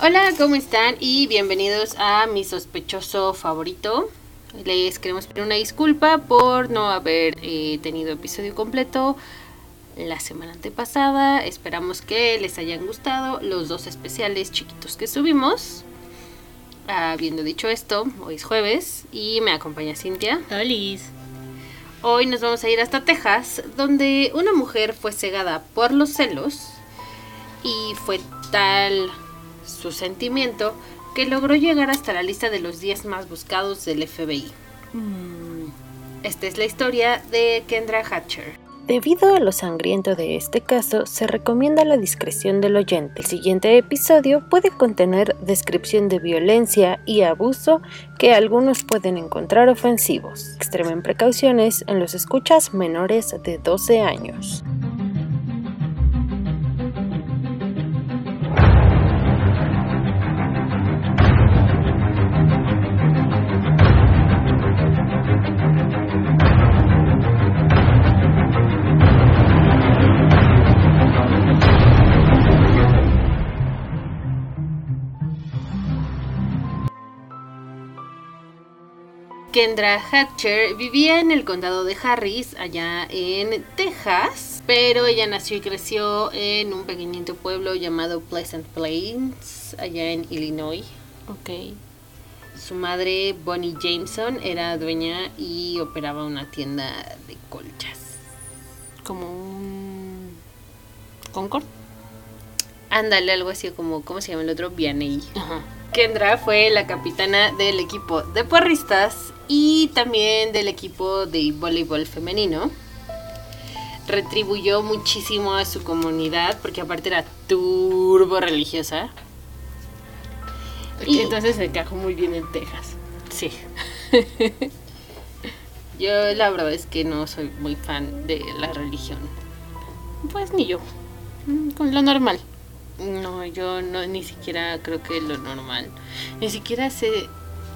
Hola, ¿cómo están? Y bienvenidos a mi sospechoso favorito. Les queremos pedir una disculpa por no haber eh, tenido episodio completo la semana antepasada. Esperamos que les hayan gustado los dos especiales chiquitos que subimos. Habiendo dicho esto, hoy es jueves y me acompaña Cintia. Liz. Hoy nos vamos a ir hasta Texas, donde una mujer fue cegada por los celos y fue tal su sentimiento que logró llegar hasta la lista de los 10 más buscados del FBI. Mm. Esta es la historia de Kendra Hatcher. Debido a lo sangriento de este caso, se recomienda la discreción del oyente. El siguiente episodio puede contener descripción de violencia y abuso que algunos pueden encontrar ofensivos. Extremen precauciones en los escuchas menores de 12 años. Kendra Hatcher vivía en el condado de Harris, allá en Texas, pero ella nació y creció en un pequeñito pueblo llamado Pleasant Plains, allá en Illinois. Ok. Su madre, Bonnie Jameson, era dueña y operaba una tienda de colchas. Como un. Concord. Ándale, algo así como, ¿cómo se llama el otro? Vianney. Ajá. Kendra fue la capitana del equipo de porristas y también del equipo de voleibol femenino. Retribuyó muchísimo a su comunidad porque aparte era turbo religiosa. Y- Entonces se encajó muy bien en Texas. Sí. Yo la verdad es que no soy muy fan de la religión. Pues ni yo. Mm, Con lo normal. No, yo no ni siquiera creo que lo normal. Ni siquiera sé.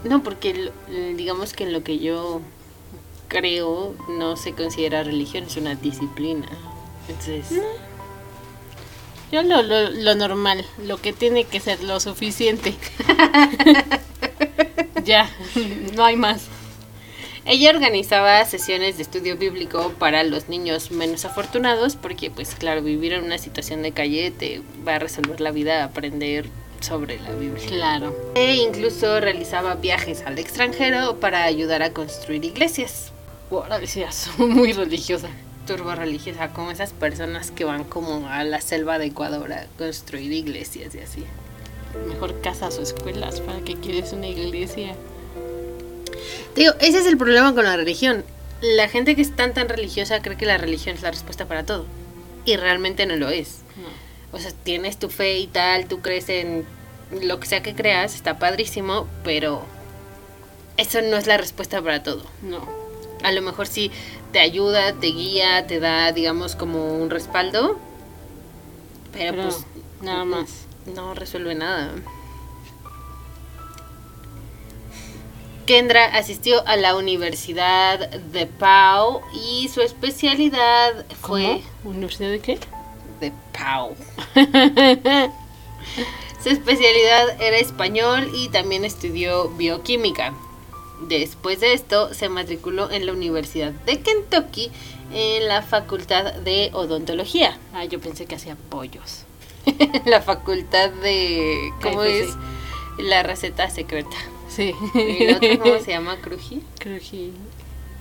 No, porque digamos que en lo que yo creo no se considera religión, es una disciplina. Entonces, Yo lo, lo, lo normal. Lo que tiene que ser lo suficiente. ya. No hay más. ella organizaba sesiones de estudio bíblico para los niños menos afortunados, porque pues claro, vivir en una situación de calle te va a resolver la vida aprender sobre la Biblia. Claro. E incluso realizaba viajes al extranjero para ayudar a construir iglesias. Ya soy muy religiosa. turbo religiosa, como esas personas que van como a la selva de Ecuador a construir iglesias y así. Mejor casas o escuelas. ¿Para qué quieres una iglesia? Digo, ese es el problema con la religión. La gente que es tan tan religiosa cree que la religión es la respuesta para todo. Y realmente no lo es. No. O sea, tienes tu fe y tal, tú crees en lo que sea que creas, está padrísimo, pero eso no es la respuesta para todo. No. A lo mejor sí te ayuda, te guía, te da, digamos, como un respaldo. Pero, Pero pues nada más. no resuelve nada. Kendra asistió a la Universidad de Pau y su especialidad fue ¿Cómo? ¿Universidad de qué? De Pau. Su especialidad era español y también estudió bioquímica. Después de esto se matriculó en la Universidad de Kentucky en la Facultad de Odontología. Ah, yo pensé que hacía pollos. la Facultad de... ¿Cómo KFC. es? La receta secreta. Sí. ¿Y el otro cómo se llama? ¿Cruji? Que...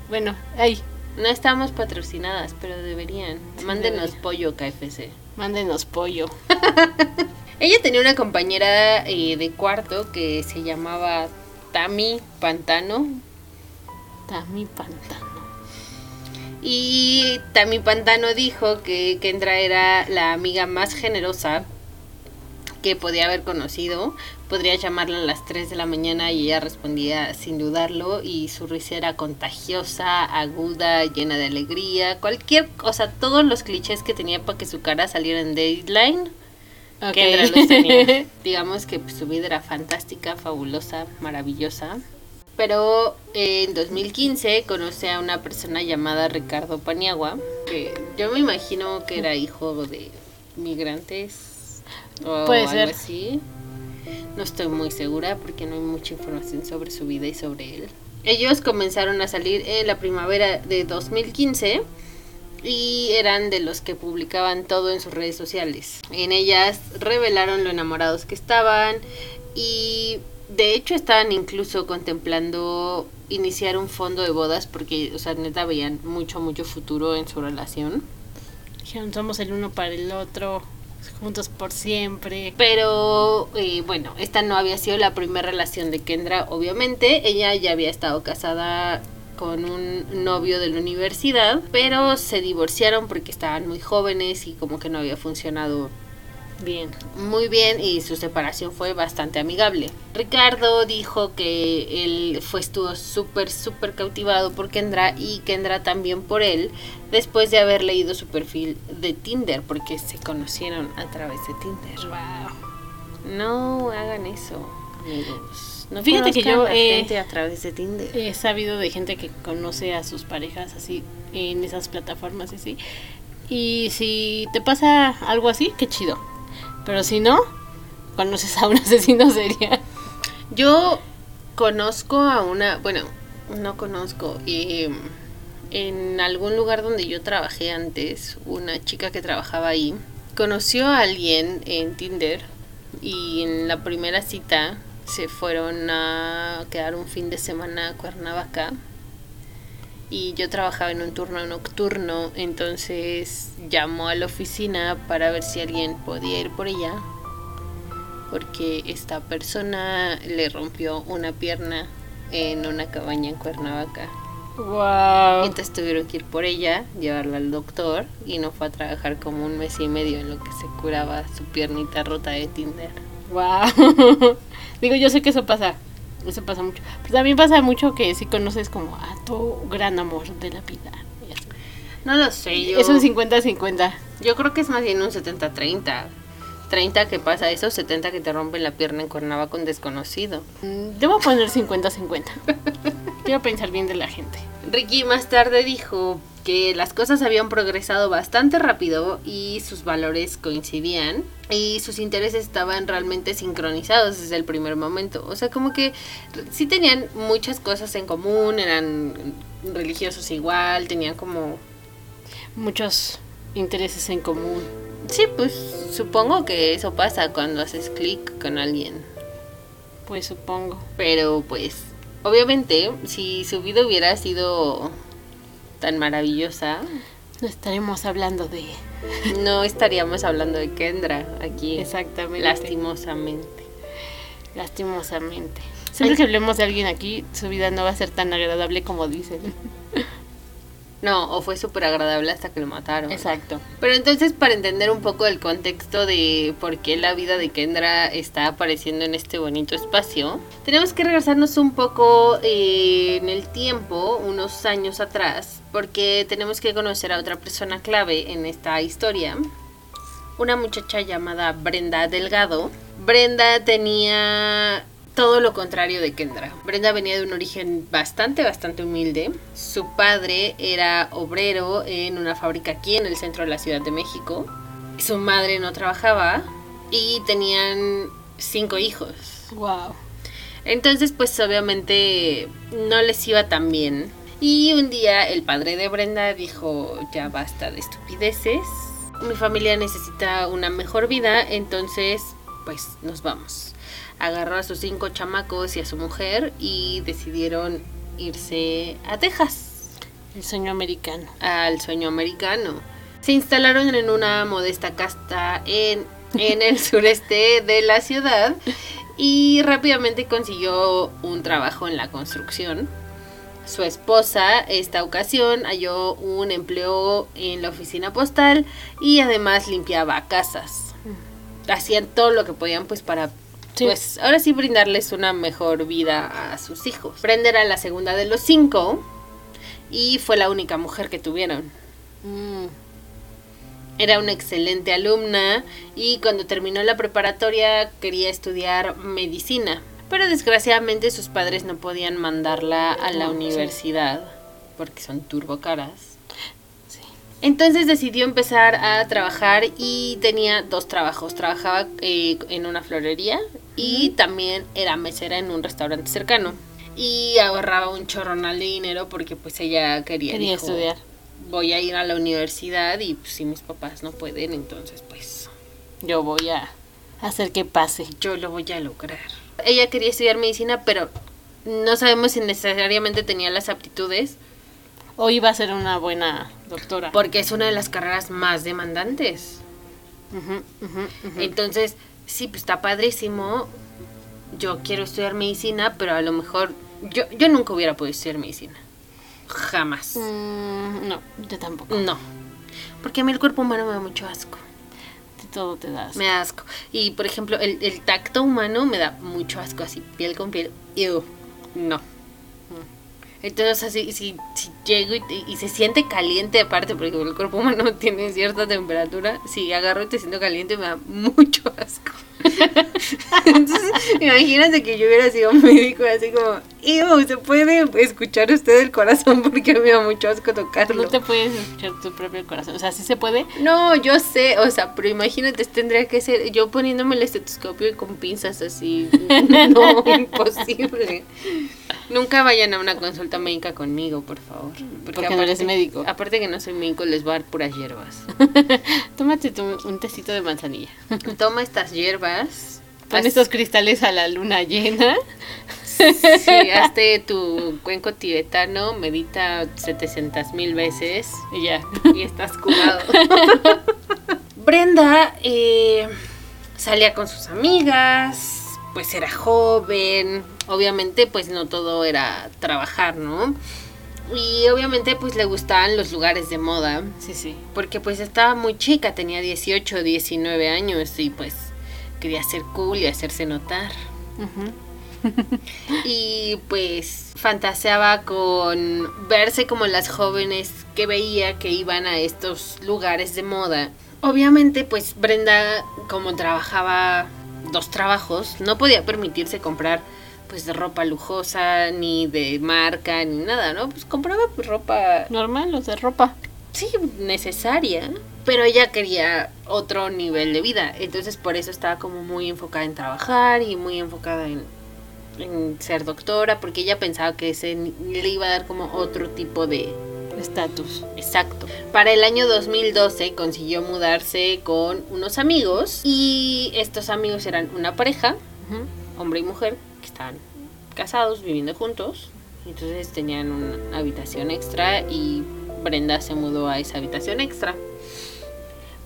Bueno, ahí. No estamos patrocinadas, pero deberían. Sí, Mándenos debería. pollo KFC. Mándenos pollo. Ella tenía una compañera eh, de cuarto que se llamaba Tami Pantano. Tami Pantano. Y Tami Pantano dijo que Kendra era la amiga más generosa que podía haber conocido. Podría llamarla a las 3 de la mañana y ella respondía sin dudarlo. Y su risa era contagiosa, aguda, llena de alegría. Cualquier cosa, todos los clichés que tenía para que su cara saliera en Deadline. Ok. Kendra los tenía. Digamos que pues, su vida era fantástica, fabulosa, maravillosa. Pero eh, en 2015 conoce a una persona llamada Ricardo Paniagua, que yo me imagino que era hijo de migrantes o Puede algo ser. así. No estoy muy segura porque no hay mucha información sobre su vida y sobre él. Ellos comenzaron a salir en la primavera de 2015 y eran de los que publicaban todo en sus redes sociales. En ellas revelaron lo enamorados que estaban y de hecho estaban incluso contemplando iniciar un fondo de bodas porque, o sea, neta veían mucho, mucho futuro en su relación. Somos el uno para el otro, juntos por siempre. Pero eh, bueno, esta no había sido la primera relación de Kendra, obviamente. Ella ya había estado casada con un novio de la universidad, pero se divorciaron porque estaban muy jóvenes y como que no había funcionado Bien. muy bien y su separación fue bastante amigable. Ricardo dijo que él fue estuvo súper súper cautivado por Kendra y Kendra también por él después de haber leído su perfil de Tinder porque se conocieron a través de Tinder. Wow. No hagan eso, amigos. No Fíjate que yo, a eh, gente a través de Tinder. He sabido de gente que conoce a sus parejas así en esas plataformas así. Y si te pasa algo así, qué chido. Pero si no, conoces a un asesino serial. Yo conozco a una, bueno, no conozco, eh, en algún lugar donde yo trabajé antes, una chica que trabajaba ahí, conoció a alguien en Tinder y en la primera cita se fueron a quedar un fin de semana a Cuernavaca y yo trabajaba en un turno nocturno, entonces llamó a la oficina para ver si alguien podía ir por ella, porque esta persona le rompió una pierna en una cabaña en Cuernavaca. Wow. Entonces tuvieron que ir por ella, llevarla al doctor y no fue a trabajar como un mes y medio en lo que se curaba su piernita rota de Tinder. Wow. Digo, yo sé que eso pasa. Eso pasa mucho. Pero también pasa mucho que si conoces como a tu gran amor de la vida. No lo sé, yo, Es un 50-50. yo creo que es más bien un 70-30. 30 que pasa eso, 70 que te rompen la pierna en Cuernavaca con desconocido. Mm, Debo poner 50-50. Quiero pensar bien de la gente. Ricky más tarde dijo que las cosas habían progresado bastante rápido y sus valores coincidían y sus intereses estaban realmente sincronizados desde el primer momento. O sea, como que sí tenían muchas cosas en común, eran religiosos igual, tenían como... Muchos intereses en común. Sí, pues supongo que eso pasa cuando haces clic con alguien. Pues supongo. Pero pues, obviamente, si su vida hubiera sido tan maravillosa, No estaremos hablando de... no estaríamos hablando de Kendra aquí. Exactamente. Lastimosamente. Lastimosamente. Siempre que hablemos de alguien aquí, su vida no va a ser tan agradable como dicen. No, o fue súper agradable hasta que lo mataron. Exacto. Pero entonces, para entender un poco el contexto de por qué la vida de Kendra está apareciendo en este bonito espacio, tenemos que regresarnos un poco eh, en el tiempo, unos años atrás, porque tenemos que conocer a otra persona clave en esta historia. Una muchacha llamada Brenda Delgado. Brenda tenía todo lo contrario de Kendra. Brenda venía de un origen bastante, bastante humilde. Su padre era obrero en una fábrica aquí en el centro de la Ciudad de México. Su madre no trabajaba y tenían cinco hijos. Wow. Entonces, pues obviamente no les iba tan bien. Y un día el padre de Brenda dijo, ya basta de estupideces. Mi familia necesita una mejor vida, entonces pues nos vamos. Agarró a sus cinco chamacos y a su mujer y decidieron irse a Texas El sueño americano. al sueño americano. Se instalaron en una modesta casta en, en el sureste de la ciudad y rápidamente consiguió un trabajo en la construcción. Su esposa, esta ocasión, halló un empleo en la oficina postal y además limpiaba casas. Hacían todo lo que podían pues para Sí. pues ahora sí brindarles una mejor vida a sus hijos. Brenda era la segunda de los cinco y fue la única mujer que tuvieron. Mm, Era una excelente alumna y cuando terminó la preparatoria quería estudiar medicina. Pero desgraciadamente sus padres no podían mandarla a la universidad porque son turbo caras. sí. Entonces decidió empezar a trabajar y tenía dos trabajos. Trabajaba eh, en una florería y también era mesera en un restaurante cercano. Y ahorraba un chorronal de dinero porque pues ella quería, Quería dijo, estudiar. Voy a ir a la universidad y pues, si mis papás no pueden, entonces pues Yo voy a hacer que pase. yo lo voy a lograr. Ella quería estudiar medicina, pero no sabemos si necesariamente tenía las aptitudes O iba a ser una buena doctora. porque es una de las carreras más demandantes. Entonces, sí, pues está padrísimo. Yo quiero estudiar medicina, pero a lo mejor yo, yo nunca hubiera podido estudiar medicina. Jamás. Mm, no, yo tampoco. No. Porque a mí el cuerpo humano me da mucho asco. De todo te das. Me da asco. Y por ejemplo, el, el tacto humano me da mucho asco, así, piel con piel. Ew, no. Entonces, así, si, si llego y, y se siente caliente, aparte, porque el cuerpo humano tiene cierta temperatura, si agarro y te siento caliente, me da mucho asco. Entonces, imagínate que yo hubiera sido médico, así como, ew, se puede escuchar usted el corazón porque me da mucho asco tocarlo. No te puedes escuchar tu propio corazón. O sea, sí se puede. No, yo sé, o sea, pero imagínate, tendría que ser yo poniéndome el estetoscopio y con pinzas así. No, imposible. Nunca vayan a una consulta médica conmigo, por favor. Porque no eres médico. Aparte que no soy médico, les voy a dar puras hierbas. Tómate tu- un tecito de manzanilla. Toma estas hierbas. Pon estos cristales a la luna llena. Sí, hazte tu cuenco tibetano, medita 700 mil veces Y ya. y estás curado. Brenda eh, salía con sus amigas, pues era joven, obviamente pues no todo era trabajar, ¿no? Y obviamente pues le gustaban los lugares de moda, Sí, sí. porque pues estaba muy chica, tenía 18, 19 años y pues quería ser cool y hacerse notar. Y pues fantaseaba con verse como las jóvenes que veía que iban a estos lugares de moda. Obviamente pues Brenda como trabajaba dos trabajos no podía permitirse comprar pues de ropa lujosa ni de marca ni nada, ¿no? Pues compraba pues ropa Normal, o sea, ropa. sí, necesaria, pero ella quería otro nivel de vida, entonces por eso estaba como muy enfocada en trabajar y muy enfocada en, en ser doctora, porque ella pensaba que ese le iba a dar como otro tipo de... Estatus. Exacto. Para el año 2012 consiguió mudarse con unos amigos y estos amigos eran una pareja, hombre y mujer, que estaban casados, viviendo juntos. Entonces tenían una habitación extra y Brenda se mudó a esa habitación extra.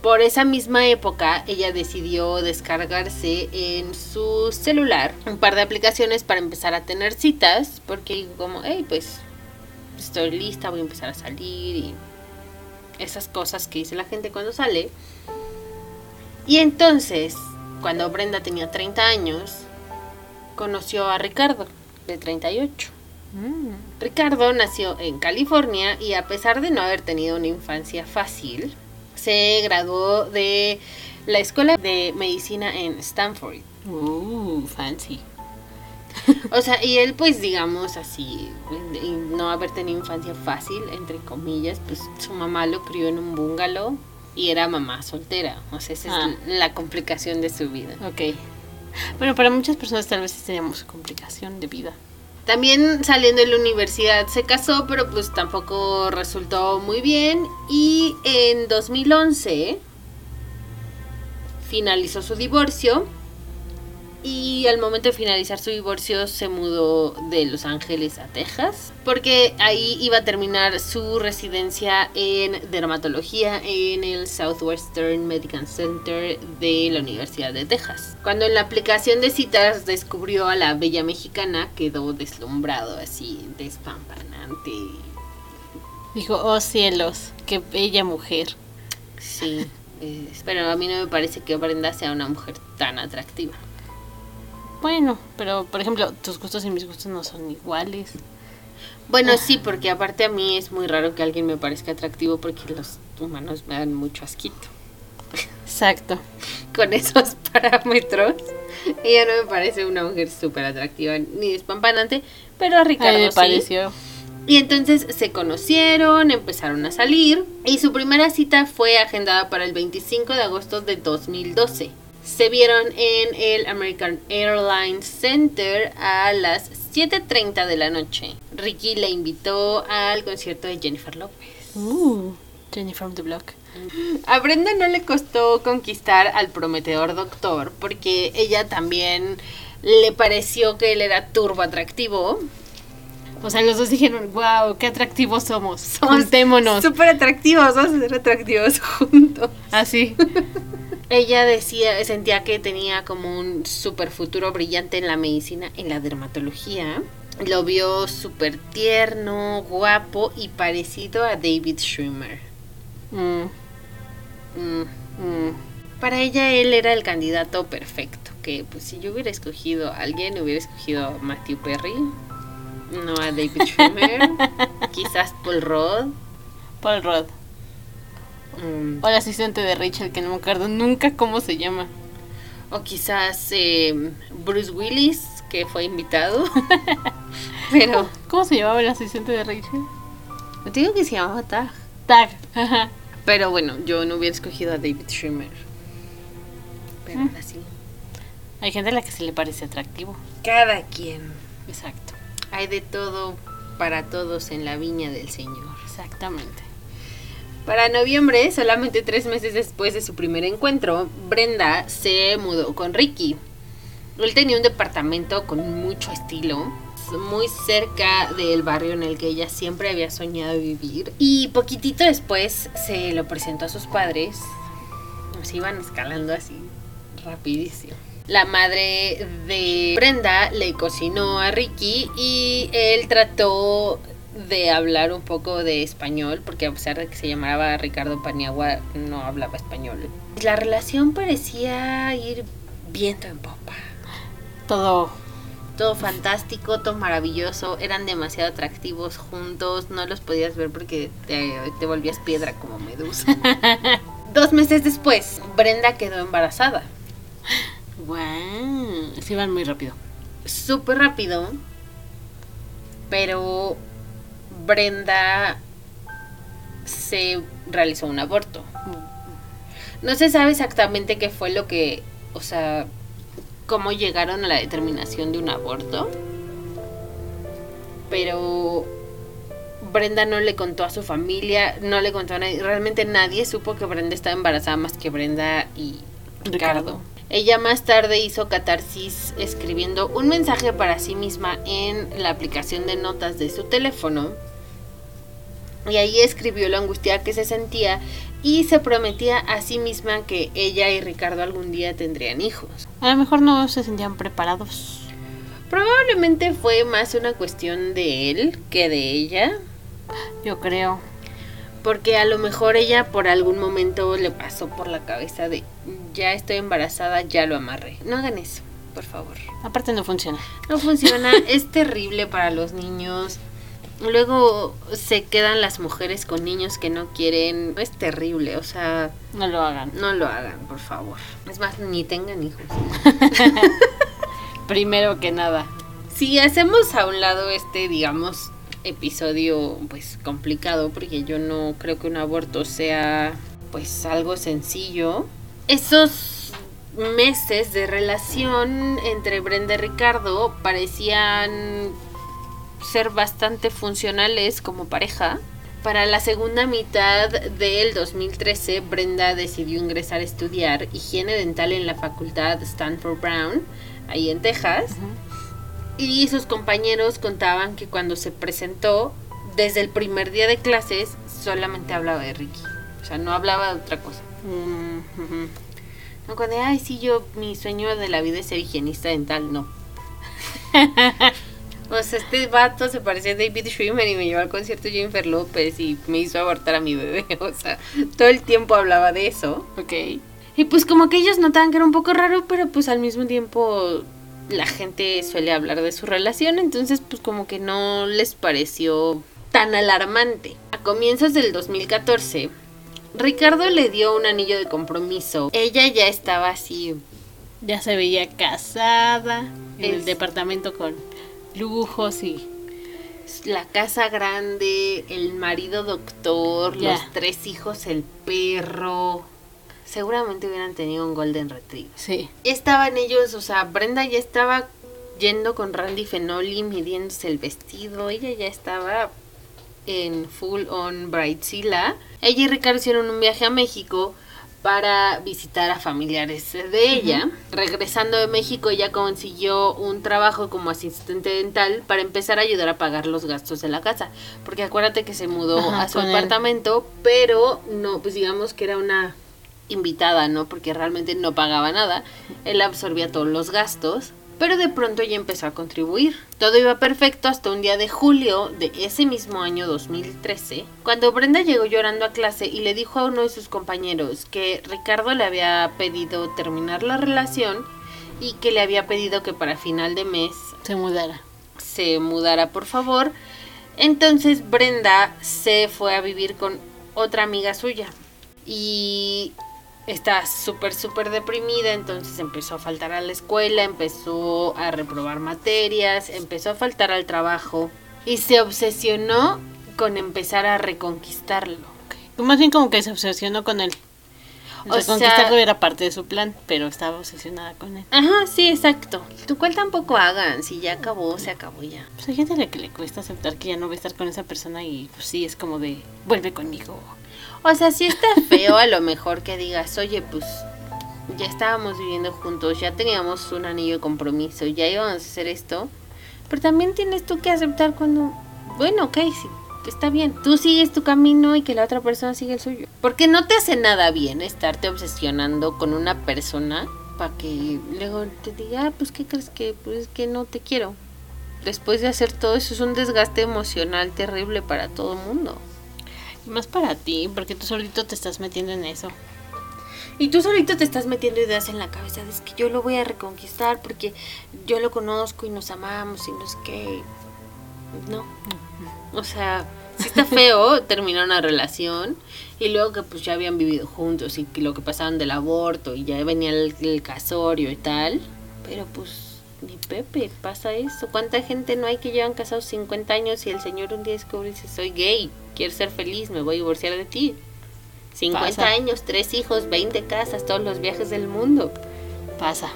Por esa misma época, ella decidió descargarse en su celular un par de aplicaciones para empezar a tener citas, porque como, hey, pues estoy lista, voy a empezar a salir y esas cosas que dice la gente cuando sale. Y entonces, cuando Brenda tenía 30 años, conoció a Ricardo, de 38. Mm. Ricardo nació en California y a pesar de no haber tenido una infancia fácil, se graduó de la Escuela de Medicina en Stanford. Uh, fancy. O sea, y él pues digamos así, no haber tenido infancia fácil, entre comillas, pues su mamá lo crió en un bungalow y era mamá soltera. O sea, esa Ah. es la complicación de su vida. Ok. Bueno, para muchas personas tal vez teníamos complicación de vida. También saliendo de la universidad se casó, pero pues tampoco resultó muy bien. Y en 2011 finalizó su divorcio. Y al momento de finalizar su divorcio se mudó de Los Ángeles a Texas. Porque ahí iba a terminar su residencia en dermatología en el Southwestern Medical Center de la Universidad de Texas. Cuando en la aplicación de citas descubrió a la bella mexicana, quedó deslumbrado así, despampanante. Dijo, oh cielos, qué bella mujer. Sí, pero a mí no me parece que Brenda sea una mujer tan atractiva. Bueno, pero por ejemplo, tus gustos y mis gustos no son iguales. Bueno, sí, porque aparte a mí es muy raro que alguien me parezca atractivo porque los humanos me dan mucho asquito. Exacto. Con esos parámetros, ella no me parece una mujer súper atractiva ni despampanante, pero a Ricardo me sí. pareció. Y entonces se conocieron, empezaron a salir y su primera cita fue agendada para el 25 de agosto de 2012. Se vieron en el American Airlines Center a las 7.30 de la noche. Ricky le invitó al concierto de Jennifer Lopez. Uh, Jenny from the Block. A Brenda no le costó conquistar al prometedor doctor porque ella también le pareció que él era turbo atractivo. O sea, los dos dijeron, wow, qué atractivos somos. Juntémonos. Súper atractivos, vamos a ser atractivos juntos. Así. Ella decía, sentía que tenía como un super futuro brillante en la medicina, en la dermatología. Lo vio súper tierno, guapo y parecido a David Schwimmer. Mm, Mm. mm. Para ella él era el candidato perfecto, que pues si yo hubiera escogido a alguien, hubiera escogido a Matthew Perry, no a David Schwimmer, quizás Paul Rudd. Paul Rudd. mm, O el asistente de Rachel, que no me acuerdo nunca cómo se llama. O quizás eh, Bruce Willis, que fue invitado. Pero ¿Cómo se llamaba el asistente de Rachel? digo que se llamaba Tag. Tag. Ajá. Pero bueno, yo no hubiera escogido a David Schwimmer. Pero Mm. ahora sí. Hay gente a la que se le parece atractivo. Cada quien. Exacto. Hay de todo para todos en la viña del Señor. Exactamente. Para noviembre, solamente tres meses después de su primer encuentro, Brenda se mudó con Ricky. Él tenía un departamento con mucho estilo, muy cerca del barrio en el que ella siempre había soñado vivir. Y poquitito después se lo presentó a sus padres. Se iban escalando así, rapidísimo. La madre de Brenda le cocinó a Ricky y él trató de hablar un poco de español, porque a pesar de que se llamaba Ricardo Paniagua, no hablaba español. La relación parecía ir viento en popa. Todo. Todo fantástico, todo maravilloso, eran demasiado atractivos juntos, no los podías ver porque te, te volvías piedra como medusa. Dos meses después, Brenda quedó embarazada. Wow. Se iban muy rápido. súper rápido, pero Brenda se realizó un aborto. No se sabe exactamente qué fue lo que, o sea, cómo llegaron a la determinación de un aborto, pero Brenda no le contó a su familia, no le contó a nadie, realmente nadie supo que Brenda estaba embarazada más que Brenda y Ricardo. Ricardo. Ella más tarde hizo catarsis escribiendo un mensaje para sí misma en la aplicación de notas de su teléfono. Y ahí escribió lo angustiada que se sentía y se prometía a sí misma que ella y Ricardo algún día tendrían hijos. A lo mejor no se sentían preparados. Probablemente fue más una cuestión de él que de ella, Yo creo. porque a lo mejor ella por algún momento le pasó por la cabeza de ya estoy embarazada, ya lo amarré. No hagan eso, por favor. Aparte no funciona. No funciona, es terrible para los niños. Luego se quedan las mujeres con niños que no quieren. Es terrible, o sea, No lo hagan. no lo hagan, por favor. Es más, ni tengan hijos. Primero que nada. Si hacemos a un lado este, digamos, episodio pues complicado, porque yo no creo que un aborto sea pues algo sencillo. Esos meses de relación entre Brenda y Ricardo parecían ser bastante funcionales como pareja. Para la segunda mitad del 2013, Brenda decidió ingresar a estudiar higiene dental en la facultad Stanford Brown, ahí en Texas. Y sus compañeros contaban que cuando se presentó, desde el primer día de clases, solamente hablaba de Ricky. O sea, no hablaba de otra cosa. Mm. No cuando, ay, sí, yo, mi sueño de la vida es ser higienista dental, no. o sea, este vato se parecía a David Schwimmer y me llevó al concierto Jennifer López y me hizo abortar a mi bebé. O sea, todo el tiempo hablaba de eso. Ok. Y pues como que ellos notaban que era un poco raro, pero pues al mismo tiempo la gente suele hablar de su relación, entonces pues como que no les pareció tan alarmante. A comienzos del 2014, Ricardo le dio un anillo de compromiso. Ella ya estaba así, Ya se veía casada. En el departamento con lujos y. la casa grande, el marido doctor, los tres hijos, el perro. seguramente hubieran tenido un Golden Retriever. Sí. Estaban ellos, o sea, Brenda ya estaba yendo con Randy Fenoli midiéndose el vestido. Ella ya estaba en full on Brightzilla. Ella y Ricardo hicieron un viaje a México para visitar a familiares de ella. Regresando de México, ella consiguió un trabajo como asistente dental para empezar a ayudar a pagar los gastos de la casa. Porque acuérdate que se mudó Ajá, a su él. apartamento, pero no, pues digamos que era una invitada, ¿no? Porque realmente no pagaba nada. Él absorbía todos los gastos. Pero de pronto ella empezó a contribuir. Todo iba perfecto hasta un día de julio de ese mismo año 2013, cuando Brenda llegó llorando a clase y le dijo a uno de sus compañeros que Ricardo le había pedido terminar la relación y que le había pedido que para final de mes Se mudara. se mudara por favor. Entonces Brenda se fue a vivir con otra amiga suya y está súper, súper deprimida, entonces empezó a faltar a la escuela, empezó a reprobar materias, empezó a faltar al trabajo y se obsesionó con empezar a reconquistarlo. Más bien como que se obsesionó con él. O O sea- conquistarlo era parte de su plan, pero estaba obsesionada con él. Ajá, sí, exacto. Tu cual tampoco hagan, si ya acabó, se acabó ya. Pues hay gente a la que le cuesta aceptar que ya no va a estar con esa persona y pues sí, es como de, vuelve conmigo. O sea, sí está feo a lo mejor que digas, oye, pues ya estábamos viviendo juntos, ya teníamos un anillo de compromiso, ya íbamos a hacer esto. Pero también tienes tú que aceptar cuando, bueno, ok, sí, está bien. Tú sigues tu camino y que la otra persona sigue el suyo. Porque no te hace nada bien estarte obsesionando con una persona para que luego te diga, ah, pues, ¿qué crees que? Pues es que no te quiero. Después de hacer todo eso es un desgaste emocional terrible para todo el mundo. Más para ti, porque tú solito te estás metiendo en eso. Y tú solito te estás metiendo ideas en la cabeza, de, es que yo lo voy a reconquistar porque yo lo conozco y nos amamos y no sé qué. No. O sea, sí está feo terminar una relación y luego que pues ya habían vivido juntos y que lo que pasaban del aborto y ya venía el, el casorio y tal. Pero pues ni Pepe, pasa eso. ¿Cuánta gente no hay que llevan casados 50 años y el señor un día descubre dice, soy gay, quiero ser feliz, me voy a divorciar de ti? 50 Pasa. años, tres hijos, 20 casas, todos los viajes del mundo. Pasa.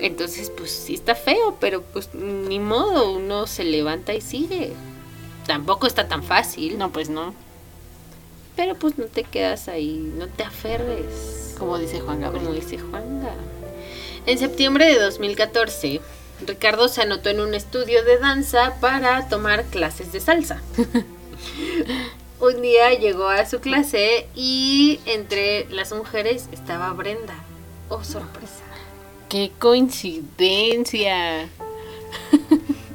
Entonces, pues sí está feo, pero pues ni modo, uno se levanta y sigue. Tampoco está tan fácil, No, pues no. pero pues no te quedas ahí, no te aferres, Como dice Juan como Gabriel. dice Juanga. En septiembre de 2014, Ricardo se anotó en un estudio de danza para tomar clases de salsa. un día llegó a su clase y entre las mujeres estaba Brenda. Oh, sorpresa. ¡Qué coincidencia!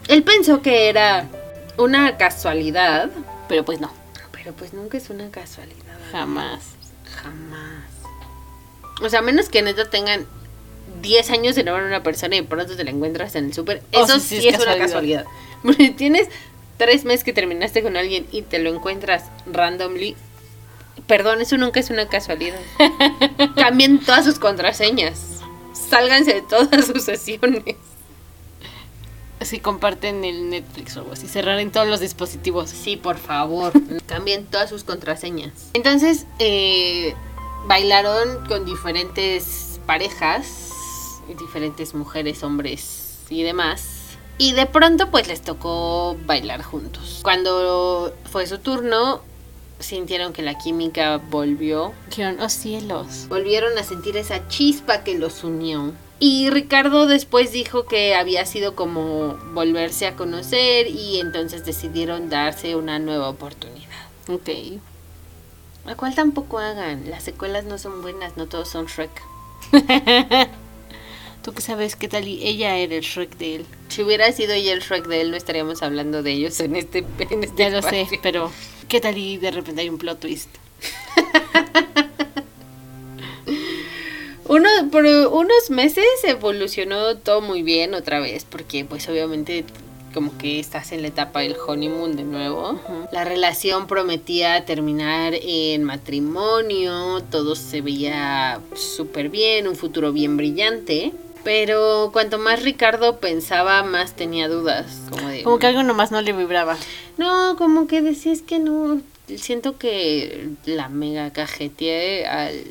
Él pensó que era una casualidad, Pero pues no, pero pues nunca es una casualidad. jamás. Jamás. O sea, a menos que neta tengan 10 años de no ver a una persona y pronto te la encuentras en el súper. Oh, Eso sí, sí, sí, es es, una casualidad. casualidad. Porque tienes tres meses que terminaste con alguien y te lo encuentras randomly. Perdón, eso nunca es una casualidad. Cambien todas sus contraseñas. Sálganse de todas sus sesiones. Si comparten el Netflix o algo así, cerrar en todos los dispositivos. Sí, por favor. Cambien todas sus contraseñas. Entonces, eh, bailaron con diferentes parejas, diferentes mujeres, hombres y demás. Y de pronto, pues les tocó bailar juntos. Cuando fue su turno, sintieron que la química volvió. Dijeron, oh cielos. Volvieron a sentir esa chispa que los unió. Y Ricardo después dijo que había sido como volverse a conocer y entonces decidieron darse una nueva oportunidad. Ok. La cual tampoco hagan. Las secuelas no son buenas, no todos son Shrek. ¿Tú qué sabes qué tal? Y ella era el Shrek de él. Si hubiera sido ella el Shrek de él, no estaríamos hablando de ellos en este, en este Ya lo sé, pero ¿qué tal y de repente hay un plot twist? Uno, por unos meses evolucionó todo muy bien otra vez, porque pues obviamente como que estás en la etapa del honeymoon de nuevo. La relación prometía terminar en matrimonio, todo se veía súper bien, un futuro bien brillante. Pero cuanto más Ricardo pensaba, más tenía dudas. Como, de, Como que algo nomás no le vibraba. No, como que decías que no. Siento que la mega cajeteé al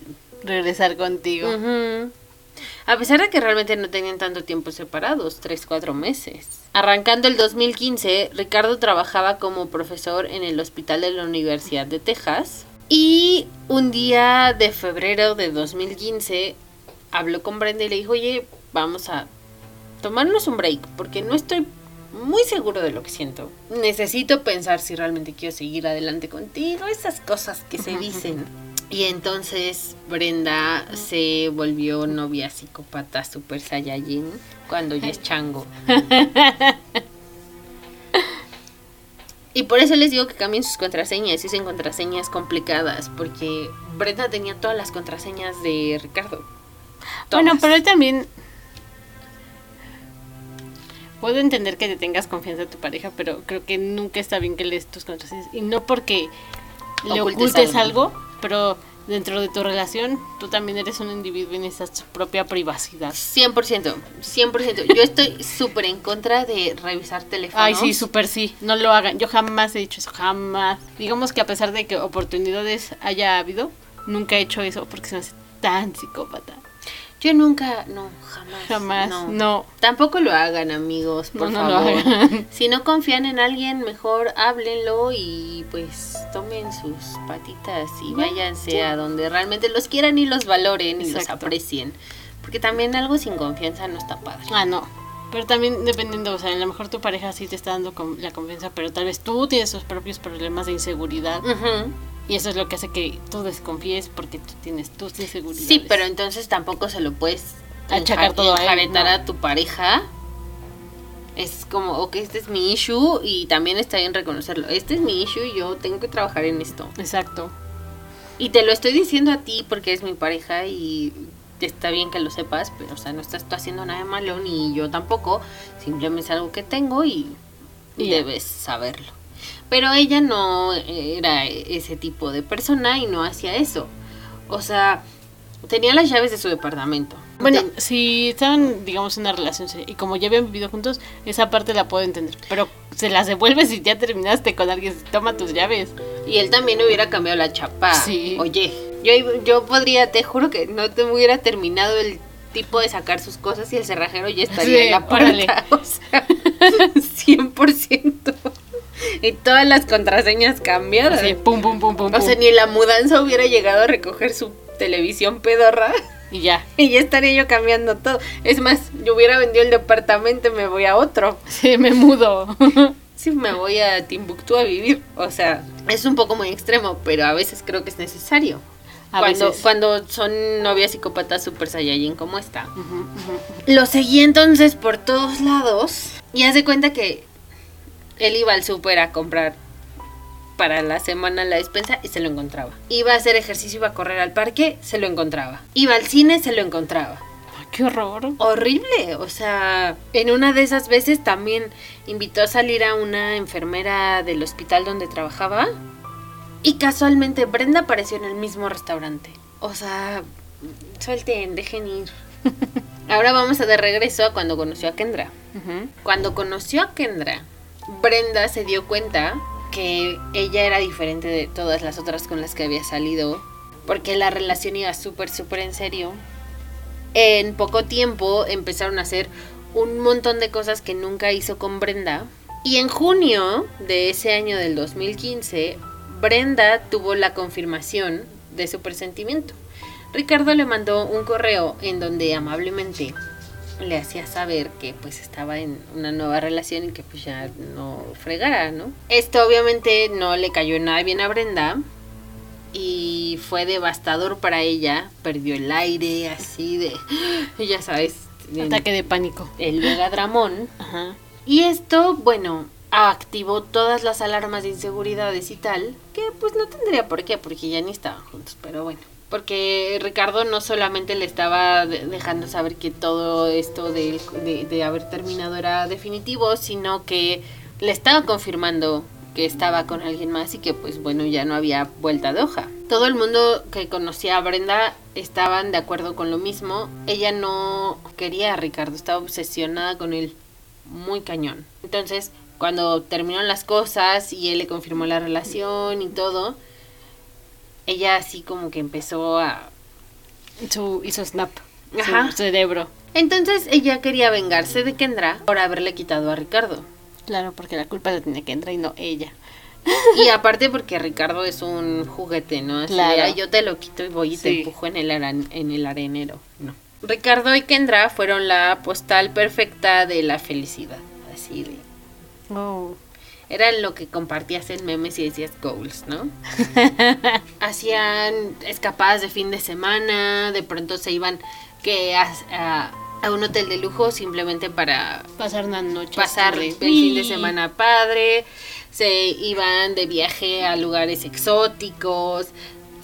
regresar contigo. A pesar de que realmente no tenían tanto tiempo separados, tres, cuatro meses. Arrancando el 2015, Ricardo trabajaba como profesor en el hospital de la Universidad de Texas. Y un día de febrero de 2015 habló con Brenda y le dijo, oye, vamos a tomarnos un break, porque no estoy muy seguro de lo que siento. Necesito pensar si realmente quiero seguir adelante contigo, esas cosas que se dicen. Y entonces Brenda se volvió novia psicópata super saiyajin cuando ya es chango. Y por eso les digo que cambien sus contraseñas, usen contraseñas complicadas, porque Brenda tenía todas las contraseñas de Ricardo. Bueno, pero también puedo entender que te tengas confianza en tu pareja, pero creo que nunca está bien que lees tus contraseñas. Y no porque le Ocultes ocultes, algo. algo. pero dentro de tu relación tú también eres un individuo y necesitas tu propia privacidad. 100%, 100%. Yo estoy súper en contra de revisar teléfonos. Ay, sí, súper sí, no lo hagan. Yo jamás he dicho eso, jamás. Digamos que a pesar de que oportunidades haya habido, nunca he hecho eso porque se me hace tan psicópata. Yo nunca, no, jamás. Jamás, no. Tampoco lo hagan, amigos, por No, no lo favor. hagan. Si no confían en alguien, mejor háblenlo y pues tomen sus patitas y váyanse a donde realmente los quieran y los valoren y los aprecien. Porque también algo sin confianza no está padre. Ah, no. Pero también dependiendo, o sea, a lo mejor tu pareja sí te está dando con- la confianza, pero tal vez tú tienes tus propios problemas de inseguridad. Y eso es lo que hace que tú desconfíes porque tú tienes tus inseguridades. Sí, pero entonces tampoco se lo puedes Achacar todo a él, no. a tu pareja. Es como, ok, este es mi issue y también está bien reconocerlo. Este es mi issue y yo tengo que trabajar en esto. Exacto. Y te lo estoy diciendo a ti porque es mi pareja y está bien que lo sepas, pero o sea, no estás tú haciendo nada de malo ni yo tampoco. Simplemente es algo que tengo y debes saberlo. Pero ella no era ese tipo de persona y no hacía eso. O sea, tenía las llaves de su departamento. Bueno, Ten- si estaban, digamos, en una relación seria y como ya habían vivido juntos, esa parte la puedo entender. Pero se las devuelves y ya terminaste con alguien, toma tus llaves. y él también hubiera cambiado la chapa. Sí. Oye, yo, yo podría, te juro que no te hubiera terminado el tipo de sacar sus cosas y el cerrajero ya estaría Sí, en la puerta. O sea, 100%. Y todas las contraseñas cambiadas. Así, pum, pum, pum, pum, O sea, pum. ni la mudanza hubiera llegado a recoger su televisión pedorra Y ya. y ya estaría yo cambiando todo. Es más, yo hubiera vendido el departamento y me voy a otro. Sí, me mudo. Sí, me voy a Timbuktu a vivir. O sea, es un poco muy extremo, pero a veces creo que es necesario. A cuando, veces. cuando son novias psicópatas super saiyajin como esta. Lo seguí entonces por todos lados y hace cuenta que él iba al súper a comprar para la semana la despensa y se lo encontraba. Iba a hacer ejercicio, iba a correr al parque, se lo encontraba. Iba al cine, se lo encontraba. Qué horror. Horrible, o sea, en una de esas veces también invitó a salir a una enfermera del hospital donde trabajaba y casualmente Brenda apareció en el mismo restaurante. O sea, suelten, dejen ir. Ahora vamos a de regreso a cuando conoció a Kendra. Cuando conoció a Kendra, Brenda se dio cuenta que ella era diferente de todas las otras con las que había salido, porque la relación iba súper, súper en serio. En poco tiempo empezaron a hacer un montón de cosas que nunca hizo con Brenda. Y en junio de ese año del 2015, Brenda tuvo la confirmación de su presentimiento. Ricardo le mandó un correo en donde amablemente le hacía saber que pues estaba en una nueva relación y que pues ya no fregara, ¿no? Esto obviamente no le cayó nada bien a Brenda y fue devastador para ella, perdió el aire así de, ya sabes, el, Ataque de pánico. el Vegadramón. Ajá. Y esto, bueno, activó todas las alarmas de inseguridades y tal, que pues no tendría por qué, porque ya ni estaban juntos, pero bueno. Porque Ricardo no solamente le estaba de- dejando saber que todo esto de, de, de haber terminado era definitivo, sino que le estaba confirmando que estaba con alguien más y que pues bueno ya no había vuelta de hoja. Todo el mundo que conocía a Brenda estaban de acuerdo con lo mismo. Ella no quería a Ricardo, estaba obsesionada con él muy cañón. Entonces, cuando terminaron las cosas y él le confirmó la relación y todo, ella así como que empezó a, Su, hizo snap. Ajá. Su cerebro. Entonces ella quería vengarse de Kendra por haberle quitado a Ricardo. Claro, porque la culpa la tiene que entrar y no ella. Y aparte porque Ricardo es un juguete, ¿no? Así Claro. "Ay, yo te lo quito y voy y te empujo en el, aran- en el arenero. No. Ricardo y Kendra fueron la postal perfecta de la felicidad. Así de... Oh. Era lo que compartías en memes y decías goals, ¿no? Hacían escapadas de fin de semana, de pronto se iban que a, a- a un hotel de lujo simplemente para Pasar una noche. pasar el fin de semana padre, se iban de viaje a lugares exóticos,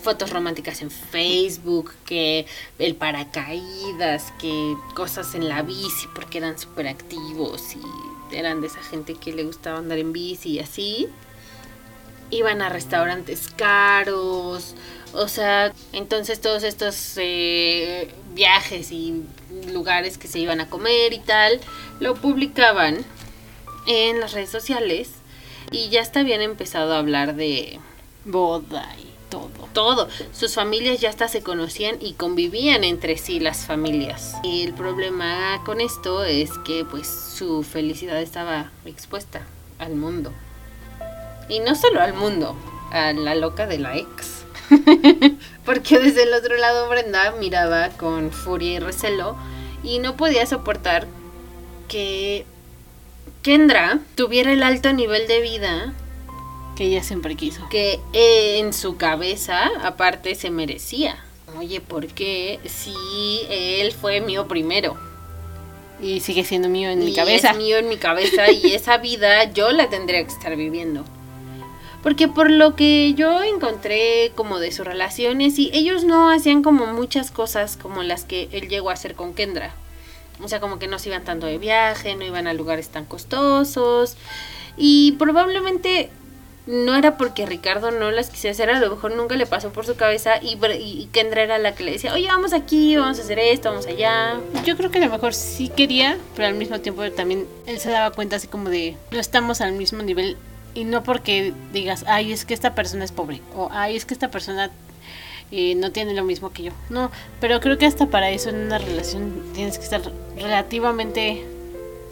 fotos románticas en Facebook, que el paracaídas, que cosas en la bici porque eran súper activos y eran de esa gente que le gustaba andar en bici y así. Iban a restaurantes caros, o sea, entonces todos estos eh, viajes y lugares que se iban a comer y tal, lo publicaban en las redes sociales y ya hasta habían empezado a hablar de Boda y todo. todo. Sus familias ya hasta se conocían y convivían entre sí las familias. Y el problema con esto es que pues su felicidad estaba expuesta al mundo. Y no solo al mundo, a la loca de la ex. Porque desde el otro lado Brenda miraba con furia y recelo y no podía soportar que Kendra tuviera el alto nivel de vida Que ella siempre quiso. que en su cabeza aparte se merecía. Oye, ¿por qué si él fue mío primero? Y sigue siendo mío en mi cabeza. Es mío en mi cabeza y esa vida yo la tendría que estar viviendo. Porque por lo que yo encontré como de sus relaciones y ellos no hacían como muchas cosas como las que él llegó a hacer con Kendra. O sea, como que no se iban tanto de viaje, no iban a lugares tan costosos. Y probablemente no era porque Ricardo no las quisiera hacer, a lo mejor nunca le pasó por su cabeza y, Kendra era la que le decía, oye, vamos aquí, vamos a hacer esto, vamos allá. Yo creo que a lo mejor sí quería, pero al mismo tiempo también él se daba cuenta así como de no estamos al mismo nivel y no porque digas, ay, es que esta persona es pobre o ay, es que esta persona eh, no tiene lo mismo que yo. No, pero creo que hasta para eso en una relación tienes que estar relativamente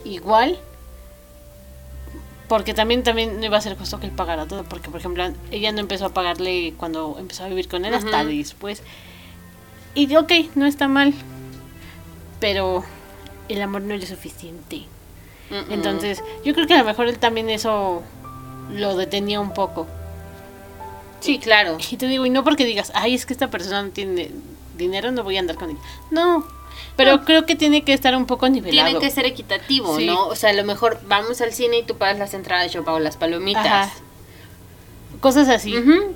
igual. Porque también, también no iba a ser justo que él pagara todo. Porque, por ejemplo, ella no empezó a pagarle cuando empezó a vivir con él, hasta después. Y ok, no está mal. Pero el amor no es suficiente. Entonces, yo creo que a lo mejor él también eso lo detenía un poco. sí, claro. Y te digo, y no porque digas, ay, es que esta persona no tiene dinero, no voy a andar con él. No, pero creo que tiene que estar un poco nivelado. Tiene que ser equitativo, Sí. ¿no? O sea, a lo mejor vamos al cine y tú pagas las entradas, yo pago las palomitas. Ajá. Cosas así.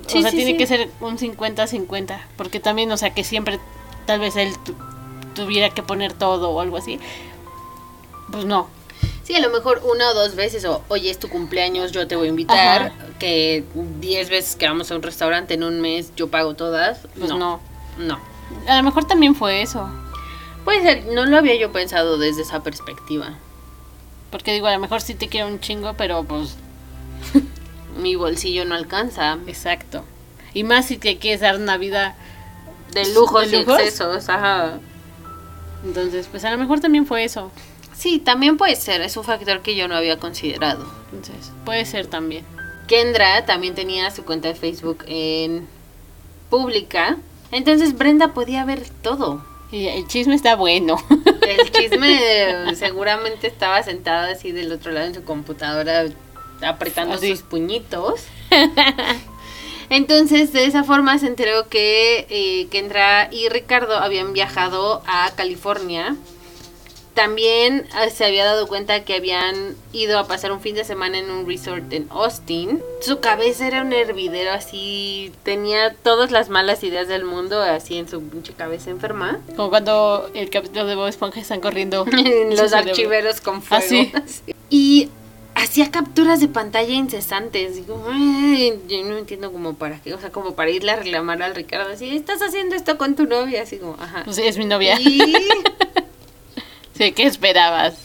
Sí, o sea, sí, tiene que ser un 50-50. Porque también, o sea, que siempre tal vez él tu- tuviera que poner todo o algo así. Pues no. Sí, a lo mejor una o dos veces, o oye, es tu cumpleaños, yo te voy a invitar, Ajá. que diez veces que vamos a un restaurante en un mes, yo pago todas. Pues no, no. no. A lo mejor también fue eso. Puede ser, no lo había yo pensado desde esa perspectiva. Porque digo, a lo mejor sí te quiero un chingo, pero pues Mi bolsillo no alcanza. exacto. Y más si te quieres dar una vida De lujos ¿De y lujos? excesos, ajá. Entonces, pues a lo mejor también fue eso. Sí, también puede ser, es un factor que yo no había considerado. Entonces, puede ser también. Kendra también tenía su cuenta de Facebook en pública. Entonces Brenda podía ver todo. Y el chisme está bueno. El chisme eh, seguramente estaba sentada así del otro lado en su computadora apretando Así. sus puñitos. Entonces de esa forma se enteró que eh, Kendra y Ricardo habían viajado a California. También eh, se había dado cuenta que habían ido a pasar un fin de semana en un resort en Austin. Su cabeza era un hervidero así, tenía todas las malas ideas del mundo así en su pinche cabeza enferma. Como cuando el capítulo de Bob Esponja están corriendo. los archiveros con fuego. Así. así. Y hacía capturas de pantalla incesantes. Digo, "Ay, yo no entiendo como para qué, o sea, como para irle a reclamar al Ricardo así, estás haciendo esto con tu novia, así como, ajá. Pues sí, es mi novia. Y Sí, ¿qué esperabas?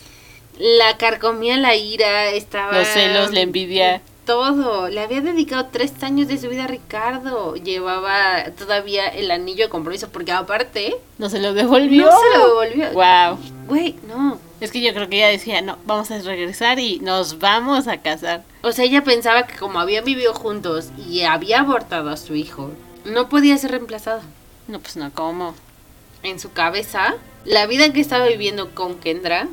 la carcomía la ira, estaba... Los celos, la envidia. todo. Le había dedicado tres años de su vida a Ricardo. Llevaba todavía el anillo de compromiso, porque aparte ¿No se lo devolvió? no se lo devolvió. Wow. Güey, no. Es que yo creo que ella decía, no, vamos a regresar y nos vamos a casar. O sea, ella pensaba que como habían vivido juntos y había abortado a su hijo, no podía ser reemplazado. No, pues no, ¿cómo? En su cabeza, la vida que estaba viviendo con Kendra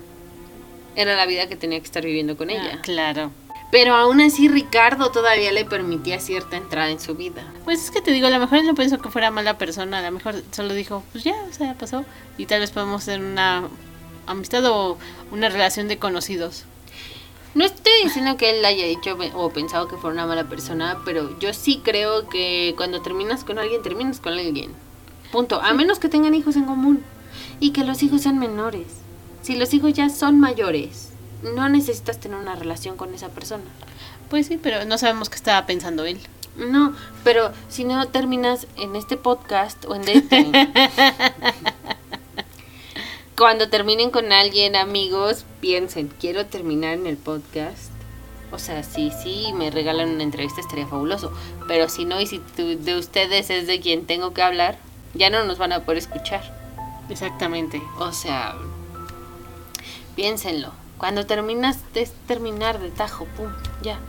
era la vida que tenía que estar viviendo con ella. Ah, claro. Pero aún así Ricardo todavía le permitía cierta entrada en su vida. Pues es que te digo, a lo mejor él no pensó que fuera mala persona, a lo mejor solo dijo, pues ya, o sea, pasó. Y tal vez podemos tener una amistad o una relación de conocidos. No estoy diciendo que él haya dicho o pensado que fuera una mala persona, pero yo sí creo que cuando terminas con alguien, terminas con alguien. Punto. A menos que tengan hijos en común y que los hijos sean menores. Si los hijos ya son mayores, no necesitas tener una relación con esa persona. Pues sí, pero no sabemos qué estaba pensando él. No, pero si no terminas en este podcast o en Dating. Cuando terminen con alguien, amigos, piensen, quiero terminar en el podcast. O sea, sí, sí, me regalan una entrevista, estaría fabuloso. Pero si no, y si tú- de ustedes es de quien tengo que hablar, ya no nos van a poder escuchar. Exactamente. O sea, piénsenlo. Cuando terminas, es terminar de tajo, pum, ya.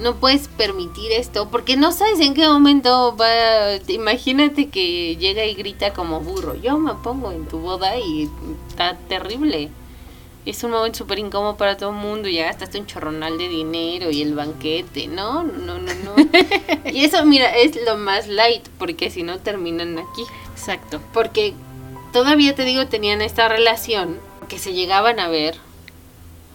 No puedes permitir esto porque no sabes en qué momento va. Imagínate que llega y grita como burro. Yo me pongo en tu boda y está terrible. Es un momento súper incómodo para todo el mundo. Ya gastaste un chorronal de dinero y el banquete. No, no, no, no. y eso, mira, es lo más light porque si no terminan aquí. Exacto. Porque todavía te digo, tenían esta relación que se llegaban a ver.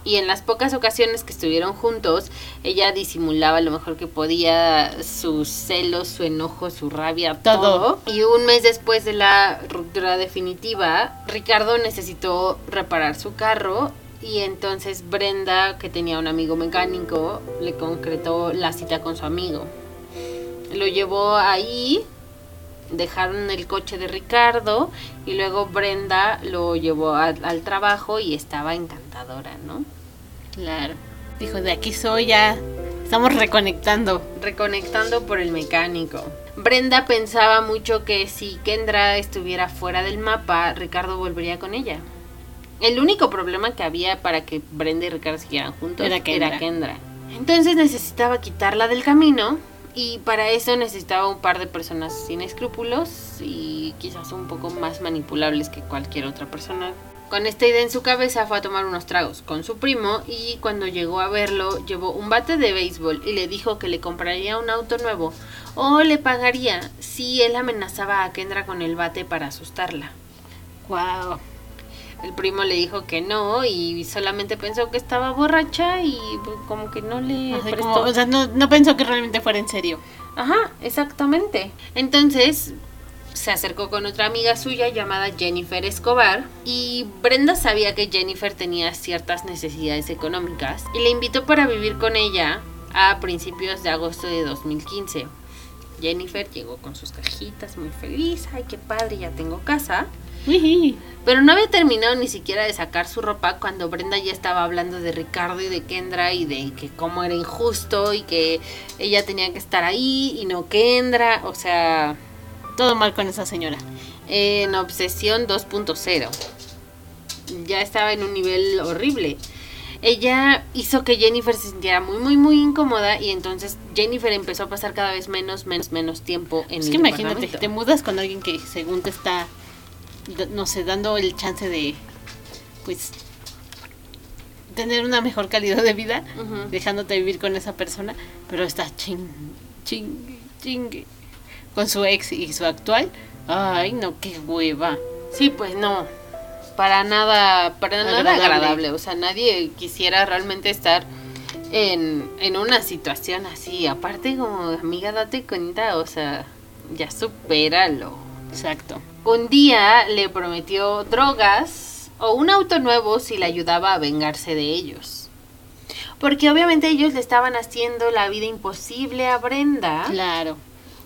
Y en las pocas ocasiones que estuvieron juntos, ella disimulaba lo mejor que podía sus celos, su enojo, su rabia, Todo. todo. Y un mes después de la ruptura definitiva, Ricardo necesitó reparar su carro y entonces Brenda, que tenía un amigo mecánico, le concretó la cita con su amigo. Lo llevó ahí, dejaron el coche de Ricardo y luego Brenda lo llevó a- al trabajo y estaba encantadora, ¿no? Claro. Dijo, de aquí soy ya. Estamos reconectando. Reconectando por el mecánico. Brenda pensaba mucho que si Kendra estuviera fuera del mapa, Ricardo volvería con ella. El único problema que había para que Brenda y Ricardo siguieran juntos Era era Kendra. Kendra. Entonces necesitaba quitarla del camino y para eso necesitaba un par de personas sin escrúpulos y quizás un poco más manipulables que cualquier otra persona. Con esta idea en su cabeza fue a tomar unos tragos con su primo y cuando llegó a verlo llevó un bate de béisbol y le dijo que le compraría un auto nuevo o le pagaría si él amenazaba a Kendra con el bate para asustarla. Wow. El primo le dijo que no y solamente pensó que estaba borracha y pues, como que no le Así prestó. como, o sea, no, no pensó que realmente fuera en serio. Ajá, exactamente. Entonces se acercó con otra amiga suya llamada Jennifer Escobar y Brenda sabía que Jennifer tenía ciertas necesidades económicas y le invitó para vivir con ella a principios de agosto de 2015. Jennifer llegó con sus cajitas muy feliz, ay qué padre, ya tengo casa. Pero no había terminado ni siquiera de sacar su ropa cuando Brenda ya estaba hablando de Ricardo y de Kendra y de que cómo era injusto y que ella tenía que estar ahí y no Kendra. O sea, Todo mal con esa señora. en Obsesión 2.0. Ya estaba en un nivel horrible. Ella hizo que Jennifer se sintiera muy, muy, muy incómoda y entonces Jennifer empezó a pasar cada vez menos, menos, menos tiempo en Es el que imagínate, te mudas con alguien que según te está, no sé, dando el chance de, pues, tener una mejor calidad de vida, dejándote vivir con esa persona, pero está ching, ching, ching, con su ex y su actual. Ay, no, qué hueva. Sí, pues no. Para nada, para nada Agradable. agradable. O sea, nadie quisiera realmente estar en, en una situación así. Aparte, como amiga, date cuenta, o sea, ya supéralo. Exacto. Un día le prometió drogas o un auto nuevo si le ayudaba a vengarse de ellos. Porque obviamente ellos le estaban haciendo la vida imposible a Brenda. Claro.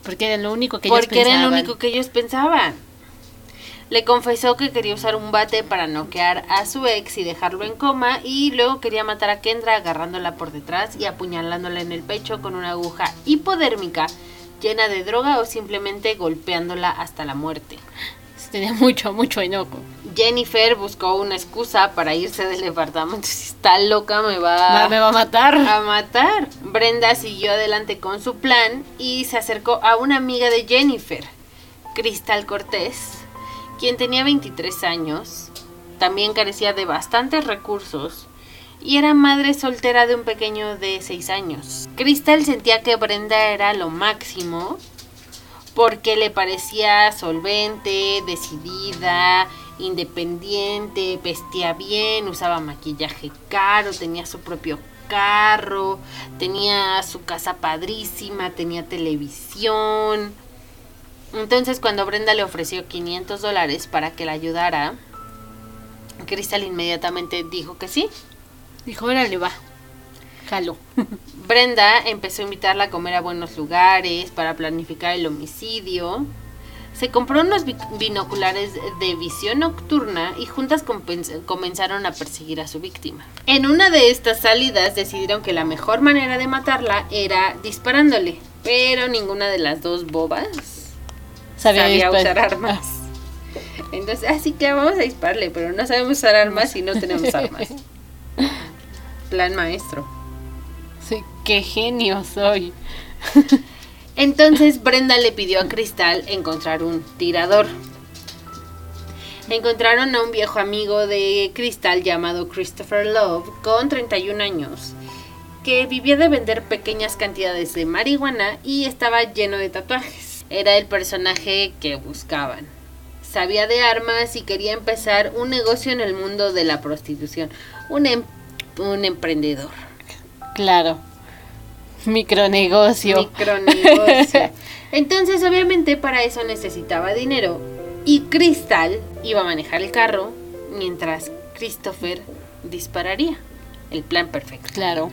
Porque era lo único que ellos porque era lo pensaban. único que ellos pensaban. Le confesó que quería usar un bate para noquear a su ex y dejarlo en coma y luego quería matar a Kendra agarrándola por detrás y apuñalándola en el pecho con una aguja hipodérmica llena de droga o simplemente golpeándola hasta la muerte. Tenía mucho, mucho enojo. Jennifer buscó una excusa para irse del departamento. Si está loca, me va, me va a matar. a matar. Brenda siguió adelante con su plan y se acercó a una amiga de Jennifer, Crystal Cortés, quien tenía 23 años, también carecía de bastantes recursos y era madre soltera de un pequeño de 6 años. Crystal sentía que Brenda era lo máximo porque le parecía solvente, decidida, independiente, vestía bien, usaba maquillaje caro, tenía su propio carro, tenía su casa padrísima, tenía televisión. Entonces cuando Brenda le ofreció 500 dólares para que la ayudara, Crystal inmediatamente dijo que sí. Dijo, órale, va. Jalo. Brenda empezó a invitarla a comer a buenos lugares para planificar el homicidio. Se compró unos bi- binoculares de visión nocturna y juntas comenzaron a perseguir a su víctima. En una de estas salidas decidieron que la mejor manera de matarla era disparándole, pero ninguna de las dos bobas sabía, usar armas. Entonces, así que vamos a dispararle, pero no sabemos usar armas y no tenemos armas. Plan maestro. Sí, qué genio soy. Entonces Brenda le pidió a Cristal encontrar un tirador. Encontraron a un viejo amigo de Cristal llamado Christopher Love con 31 años, que vivía de vender pequeñas cantidades de marihuana y estaba lleno de tatuajes. Era el personaje que buscaban. Sabía de armas y quería empezar un negocio en el mundo de la prostitución. Un, em- un emprendedor. Claro. Micronegocio. Micronegocio. Entonces, obviamente, para eso necesitaba dinero. Y Crystal iba a manejar el carro mientras Christopher dispararía. El plan perfecto. Claro.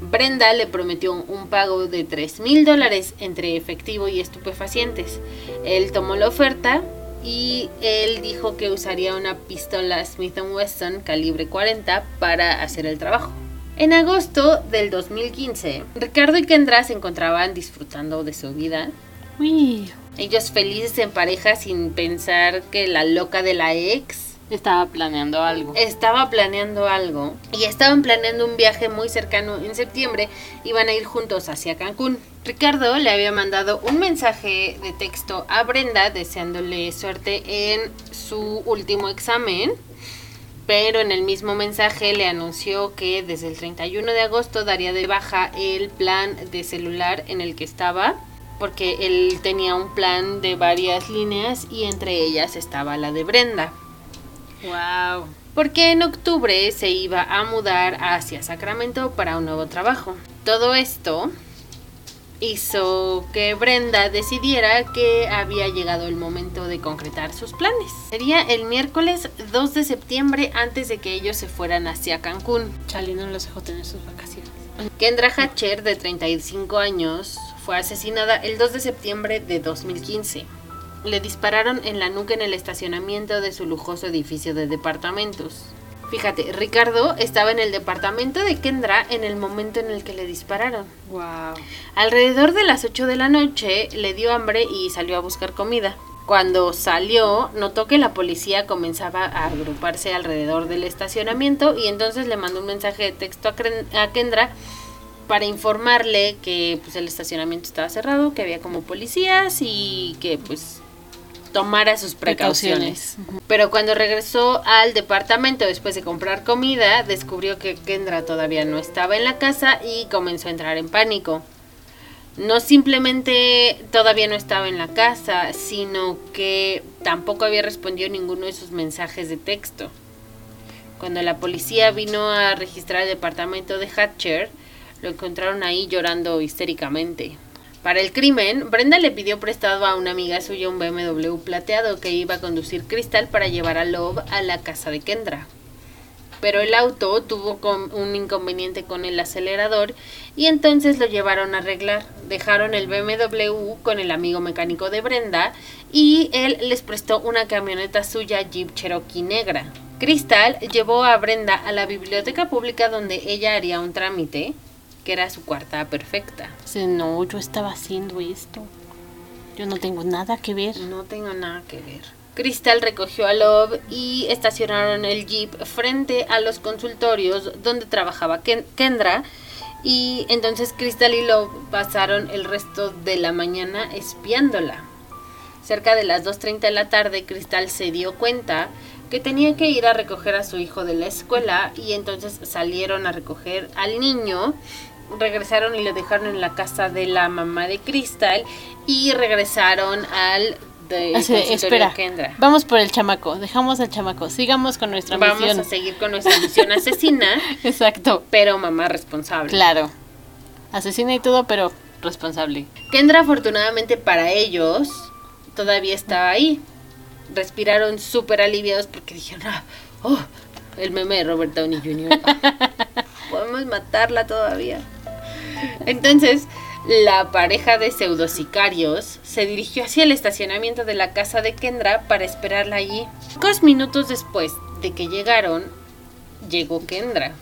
Brenda le prometió un pago de 3 mil dólares entre efectivo y estupefacientes. Él tomó la oferta y él dijo que usaría una pistola Smith Wesson calibre 40 para hacer el trabajo. En agosto del 2015, Ricardo y Kendra se encontraban disfrutando de su vida. Uy. Ellos felices en pareja sin pensar que la loca de la ex Estaba planeando algo. estaba planeando algo y estaban planeando un viaje muy cercano en septiembre. Iban a ir juntos hacia Cancún. Ricardo le había mandado un mensaje de texto a Brenda deseándole suerte en su último examen. Pero en el mismo mensaje le anunció que desde el 31 de agosto daría de baja el plan de celular en el que estaba. Porque él tenía un plan de varias líneas y entre ellas estaba la de Brenda Wow. porque en octubre se iba a mudar hacia Sacramento para un nuevo trabajo. Todo esto hizo que Brenda decidiera que había llegado el momento de concretar sus planes. Sería el miércoles 2 de septiembre antes de que ellos se fueran hacia Cancún. Charlie no los dejó tener sus vacaciones. Kendra Hatcher, de 35 años, fue asesinada el 2 de septiembre de 2015. Le dispararon en la nuca en el estacionamiento de su lujoso edificio de departamentos. Fíjate, Ricardo estaba en el departamento de Kendra en el momento en el que le dispararon. Wow. Alrededor de las 8 de la noche le dio hambre y salió a buscar comida. Cuando salió, notó que la policía comenzaba a agruparse alrededor del estacionamiento y entonces le mandó un mensaje de texto a, Kendra para informarle que pues, el estacionamiento estaba cerrado, que había como policías y que pues tomara sus precauciones. Pero cuando regresó al departamento después de comprar comida, descubrió que Kendra todavía no estaba en la casa y comenzó a entrar en pánico. No simplemente todavía no estaba en la casa, sino que tampoco había respondido ninguno de sus mensajes de texto. Cuando la policía vino a registrar el departamento de Hatcher, lo encontraron ahí llorando histéricamente. Para el crimen, Brenda le pidió prestado a una amiga suya un BMW plateado que iba a conducir Crystal para llevar a Love a la casa de Kendra. pero el auto tuvo un inconveniente con el acelerador y entonces lo llevaron a arreglar. Dejaron el BMW con el amigo mecánico de Brenda y él les prestó una camioneta suya Jeep Cherokee negra. Crystal llevó a Brenda a la biblioteca pública donde ella haría un trámite, que era su cuarta perfecta. Dice, no, yo estaba haciendo esto. Yo no tengo nada que ver. No tengo nada que ver. Crystal recogió a Love y estacionaron el jeep frente a los consultorios donde trabajaba Ken- Kendra. Y entonces Crystal y Love pasaron el resto de la mañana espiándola. Cerca de las 2.30 de la tarde, Crystal se dio cuenta que tenía que ir a recoger a su hijo de la escuela y entonces salieron a recoger al niño. Regresaron y lo dejaron en la casa de la mamá de Crystal y regresaron al de espera, Kendra. vamos por el chamaco, dejamos al chamaco, sigamos con nuestra Vamos misión. a seguir con nuestra misión asesina, Exacto, pero mamá responsable. claro. Asesina y todo, pero responsable. Kendra, afortunadamente para ellos, todavía estaba ahí. Respiraron súper aliviados porque dijeron, "Ah, oh, el meme de Robert Downey Jr. Podemos matarla todavía. Entonces, la pareja de pseudosicarios se dirigió hacia el estacionamiento de la casa de Kendra para esperarla allí. Pocos minutos después de que llegaron, llegó Kendra.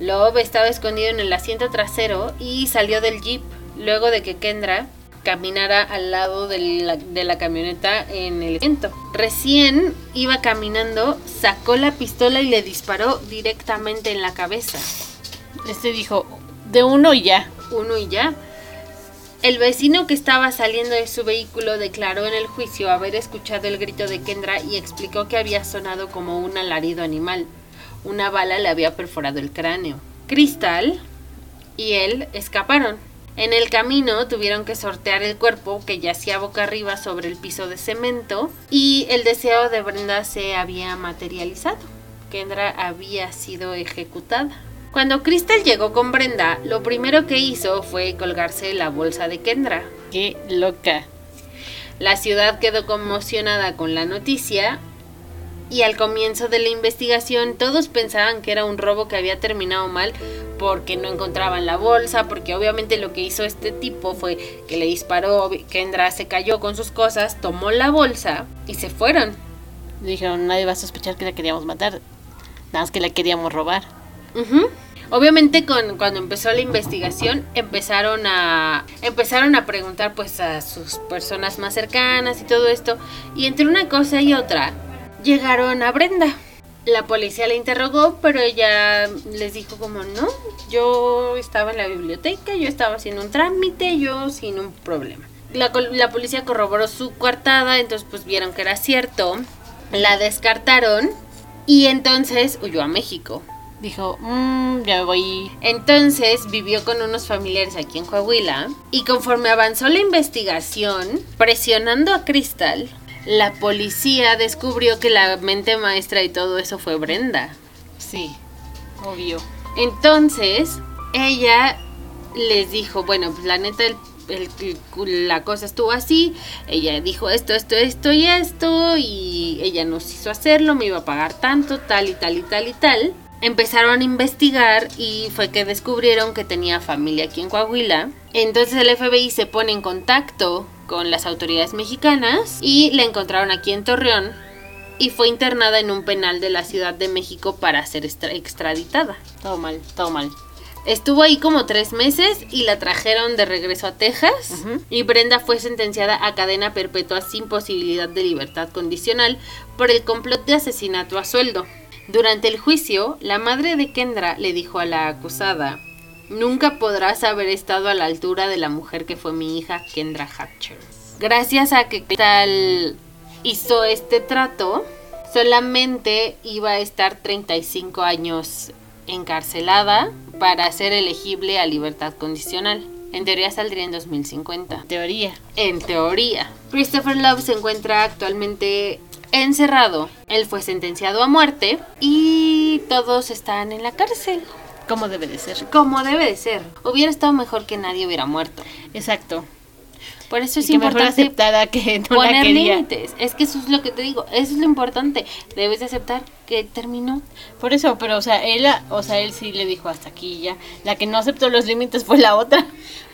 Love estaba escondido en el asiento trasero y salió del jeep luego de que Kendra caminara al lado de la, de la camioneta en el asiento. Recién iba caminando, sacó la pistola y le disparó directamente en la cabeza. Este dijo, de uno y ya. Uno y ya. El vecino que estaba saliendo de su vehículo declaró en el juicio haber escuchado el grito de Kendra y explicó que había sonado como un alarido animal. Una bala le había perforado el cráneo. Crystal y él escaparon. En el camino tuvieron que sortear el cuerpo que yacía boca arriba sobre el piso de cemento y el deseo de Brenda se había materializado. Kendra había sido ejecutada. Cuando Crystal llegó con Brenda, lo primero que hizo fue colgarse la bolsa de Kendra. Qué loca. La ciudad quedó conmocionada con la noticia y al comienzo de la investigación todos pensaban que era un robo que había terminado mal porque no encontraban la bolsa, porque obviamente lo que hizo este tipo fue que le disparó, Kendra se cayó con sus cosas, tomó la bolsa y se fueron. Dijeron, nadie va a sospechar que la queríamos matar. Nada más que la queríamos robar. Obviamente con, cuando empezó la investigación empezaron a empezaron a preguntar pues a sus personas más cercanas y todo esto y entre una cosa y otra llegaron a Brenda. La policía la interrogó, pero ella les dijo como no, yo estaba en la biblioteca, yo estaba haciendo un trámite, yo sin un problema. La, policía corroboró su coartada, entonces pues vieron que era cierto, la descartaron y entonces huyó a México. Dijo, mmm, ya voy. Entonces vivió con unos familiares aquí en Coahuila y conforme avanzó la investigación, presionando a Crystal, la policía descubrió que la mente maestra y todo eso fue Brenda. Sí, obvio. Entonces, ella les dijo, bueno, pues la neta, el- el- la cosa estuvo así, ella dijo esto, esto, esto y esto, y ella nos hizo hacerlo, me iba a pagar tanto, tal y tal y tal y tal. Empezaron a investigar y fue que descubrieron que tenía familia aquí en Coahuila. Entonces el FBI se pone en contacto con las autoridades mexicanas y la encontraron aquí en Torreón y fue internada en un penal de la Ciudad de México para ser extra- extraditada. Todo mal, todo mal. Estuvo ahí como tres meses y la trajeron de regreso a Texas. Y Brenda fue sentenciada a cadena perpetua sin posibilidad de libertad condicional por el complot de asesinato a sueldo. Durante el juicio, la madre de Kendra le dijo a la acusada, Nunca podrás haber estado a la altura de la mujer que fue mi hija, Kendra Hatcher. Gracias a que tal hizo este trato, solamente iba a estar 35 años encarcelada para ser elegible a libertad condicional. En teoría saldría en 2050. Teoría. En teoría. Christopher Love se encuentra actualmente encerrado. Él fue sentenciado a muerte y todos están en la cárcel. ¿Cómo debe de ser? Como debe de ser. Hubiera estado mejor que nadie hubiera muerto. Exacto. Por eso es importante que no poner límites. Es que eso es lo que te digo, eso es lo importante. Debes de aceptar que terminó. Por eso, pero o sea, él, o sea, él sí le dijo hasta aquí ya. La que no aceptó los límites fue la otra.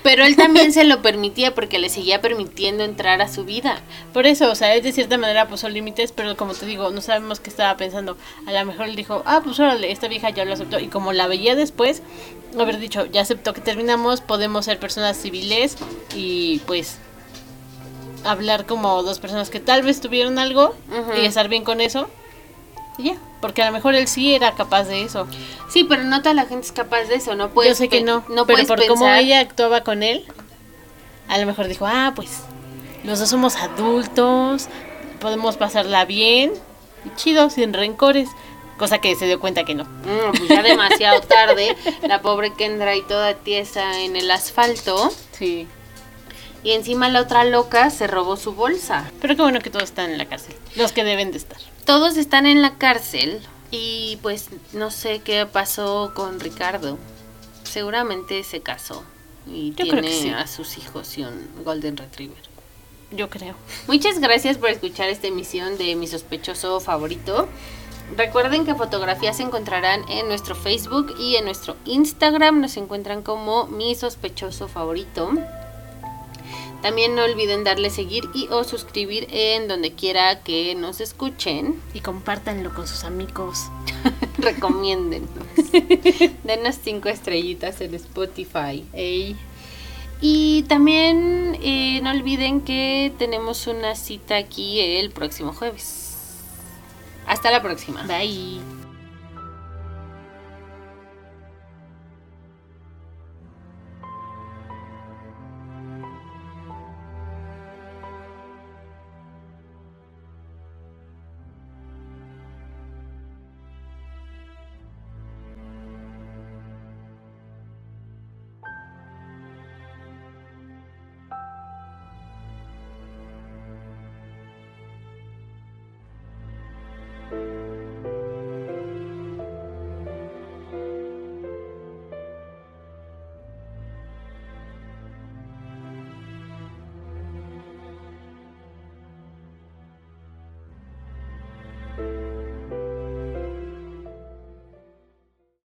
Pero él también se lo permitía porque le seguía permitiendo entrar a su vida. Por eso, o sea, él de cierta manera puso límites, pero como te digo, no sabemos qué estaba pensando. A lo mejor él dijo, ah, pues órale, esta vieja ya lo aceptó. Y como la veía después, haber dicho, ya aceptó que terminamos, podemos ser personas civiles y pues hablar como dos personas que tal vez tuvieron algo y estar bien con eso. Y ya, porque a lo mejor él sí era capaz de eso. Sí, pero no toda la gente es capaz de eso, no puedes Yo sé que no, no pero por cómo pensar- ella actuaba con él, a lo mejor dijo, ah, pues los dos somos adultos, podemos pasarla bien, chido, sin rencores. Cosa que se dio cuenta que no. Mm, pues ya demasiado tarde, la pobre Kendra y toda tiesa en el asfalto Sí. Y encima la otra loca se robó su bolsa. Pero qué bueno que todos están en la cárcel. Los que deben de estar. Todos están en la cárcel y pues no sé qué pasó con Ricardo. Seguramente se casó y Yo creo que tiene sí. a sus hijos y un Golden Retriever. Yo creo. Muchas gracias por escuchar esta emisión de Mi Sospechoso Favorito. Recuerden que fotografías se encontrarán en nuestro Facebook y en nuestro Instagram. Nos encuentran como Mi Sospechoso Favorito. También no olviden darle seguir y o suscribir en donde quiera que nos escuchen. Y compártanlo con sus amigos. Recomiéndennos. Denos cinco estrellitas en Spotify. Ey. Y también eh, no olviden que tenemos una cita aquí el próximo jueves. Hasta la próxima. Bye.